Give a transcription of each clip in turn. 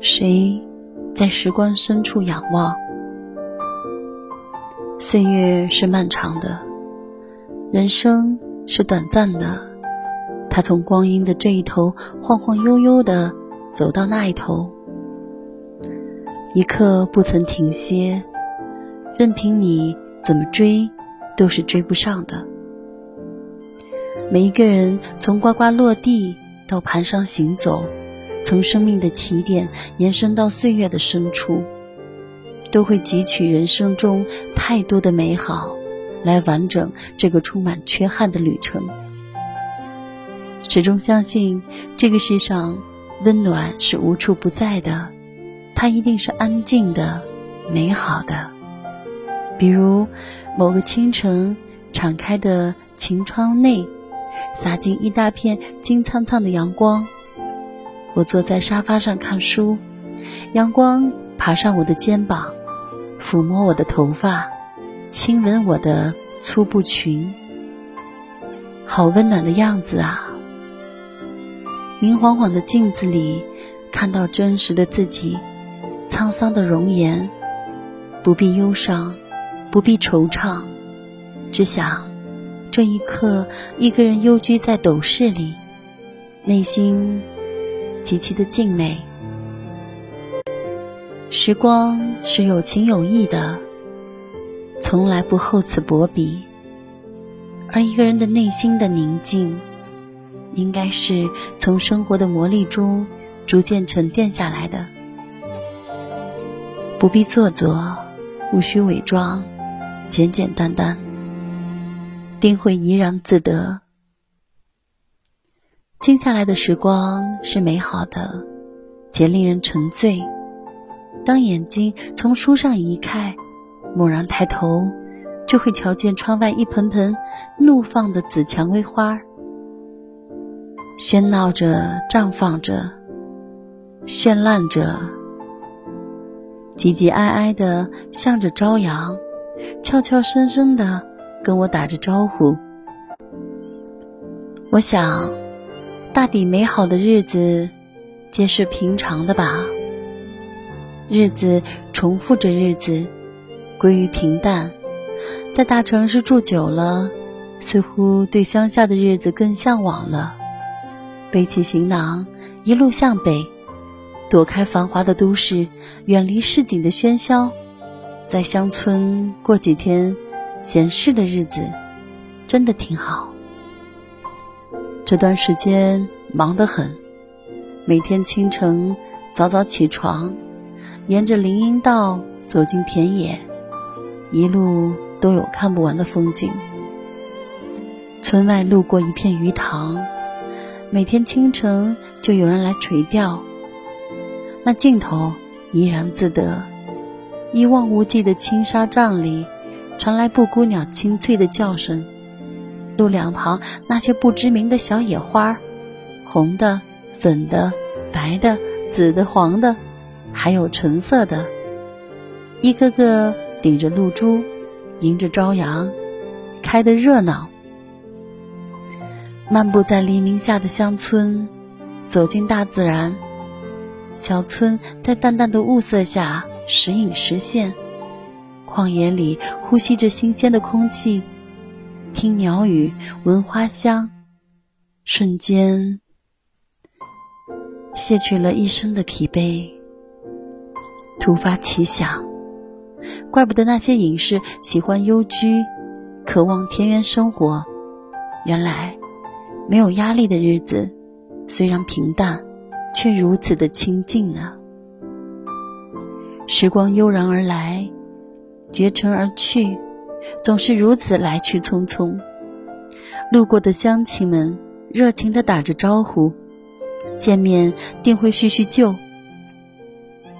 谁在时光深处仰望？岁月是漫长的，人生是短暂的。他从光阴的这一头晃晃悠悠的走到那一头，一刻不曾停歇，任凭你怎么追，都是追不上的。每一个人从呱呱落地到盘上行走。从生命的起点延伸到岁月的深处，都会汲取人生中太多的美好，来完整这个充满缺憾的旅程。始终相信这个世上温暖是无处不在的，它一定是安静的、美好的。比如某个清晨，敞开的晴窗内，洒进一大片金灿灿的阳光。我坐在沙发上看书，阳光爬上我的肩膀，抚摸我的头发，亲吻我的粗布裙，好温暖的样子啊！明晃晃的镜子里，看到真实的自己，沧桑的容颜，不必忧伤，不必惆怅，只想这一刻，一个人幽居在斗室里，内心。极其的静美。时光是有情有义的，从来不厚此薄彼。而一个人的内心的宁静，应该是从生活的磨砺中逐渐沉淀下来的。不必做作，无需伪装，简简单单，定会怡然自得。静下来的时光是美好的，且令人沉醉。当眼睛从书上移开，猛然抬头，就会瞧见窗外一盆盆怒放的紫蔷薇花，喧闹着，绽放着，绚烂着，唧唧哀哀的向着朝阳，悄悄声声的跟我打着招呼。我想。大抵美好的日子，皆是平常的吧。日子重复着日子，归于平淡。在大城市住久了，似乎对乡下的日子更向往了。背起行囊，一路向北，躲开繁华的都市，远离市井的喧嚣，在乡村过几天闲适的日子，真的挺好。这段时间忙得很，每天清晨早早起床，沿着林荫道走进田野，一路都有看不完的风景。村外路过一片鱼塘，每天清晨就有人来垂钓，那镜头怡然自得。一望无际的青纱帐里，传来布谷鸟清脆的叫声。路两旁那些不知名的小野花，红的、粉的、白的、紫的、黄的，还有橙色的，一个个顶着露珠，迎着朝阳，开得热闹。漫步在黎明下的乡村，走进大自然，小村在淡淡的雾色下时隐时现，旷野里呼吸着新鲜的空气。听鸟语，闻花香，瞬间卸去了一身的疲惫。突发奇想，怪不得那些隐士喜欢幽居，渴望田园生活。原来，没有压力的日子，虽然平淡，却如此的清静啊！时光悠然而来，绝尘而去。总是如此来去匆匆，路过的乡亲们热情地打着招呼，见面定会叙叙旧。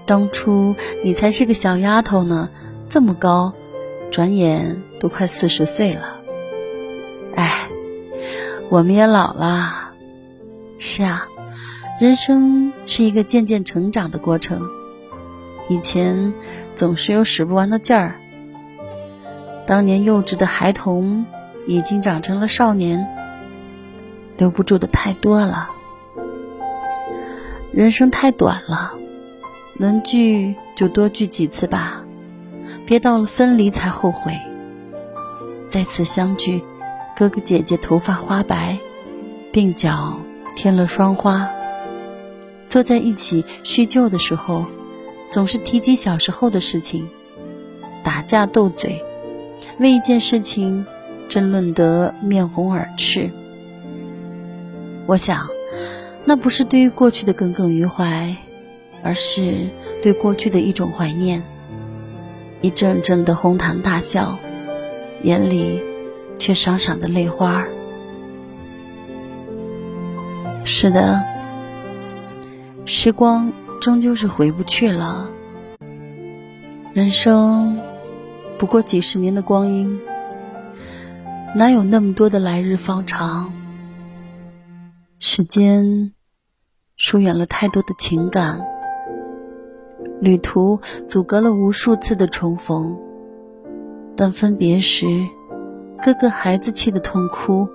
当初你才是个小丫头呢，这么高，转眼都快四十岁了。哎，我们也老了。是啊，人生是一个渐渐成长的过程，以前总是有使不完的劲儿。当年幼稚的孩童，已经长成了少年。留不住的太多了。人生太短了，能聚就多聚几次吧，别到了分离才后悔。再次相聚，哥哥姐姐头发花白，鬓角添了霜花。坐在一起叙旧的时候，总是提及小时候的事情，打架斗嘴，为一件事情争论得面红耳赤。我想。那不是对于过去的耿耿于怀，而是对过去的一种怀念。一阵阵的哄堂大笑，眼里却闪闪的泪花。是的，时光终究是回不去了。人生不过几十年的光阴，哪有那么多的来日方长？时间疏远了太多的情感，旅途阻隔了无数次的重逢。但分别时，哥哥孩子气的痛哭，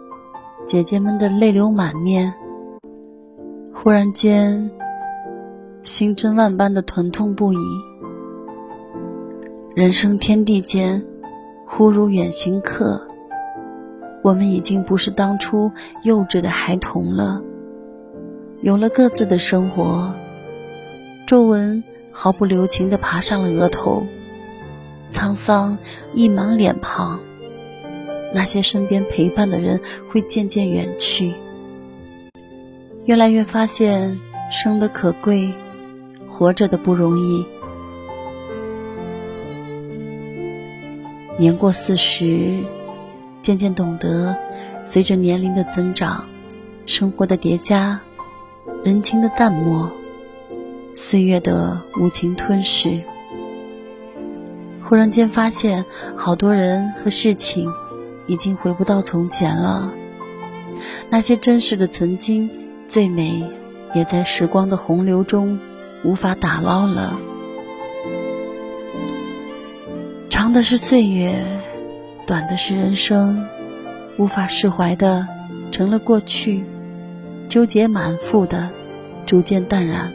姐姐们的泪流满面。忽然间，心真万般的疼痛不已。人生天地间，忽如远行客。我们已经不是当初幼稚的孩童了，有了各自的生活。皱纹毫不留情地爬上了额头，沧桑溢满脸庞。那些身边陪伴的人会渐渐远去，越来越发现生的可贵，活着的不容易。年过四十。渐渐懂得，随着年龄的增长，生活的叠加，人情的淡漠，岁月的无情吞噬。忽然间发现，好多人和事情已经回不到从前了。那些真实的曾经，最美，也在时光的洪流中无法打捞了。长的是岁月。短的是人生，无法释怀的成了过去，纠结满腹的逐渐淡然，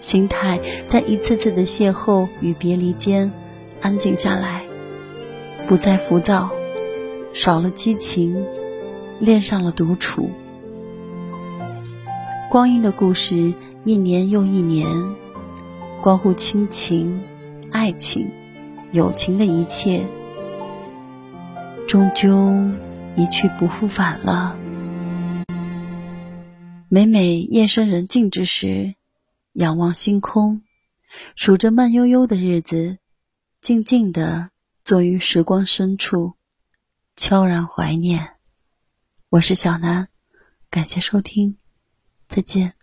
心态在一次次的邂逅与别离间安静下来，不再浮躁，少了激情，恋上了独处。光阴的故事，一年又一年，关乎亲情、爱情、友情的一切。终究一去不复返了。每每夜深人静之时，仰望星空，数着慢悠悠的日子，静静地坐于时光深处，悄然怀念。我是小南，感谢收听，再见。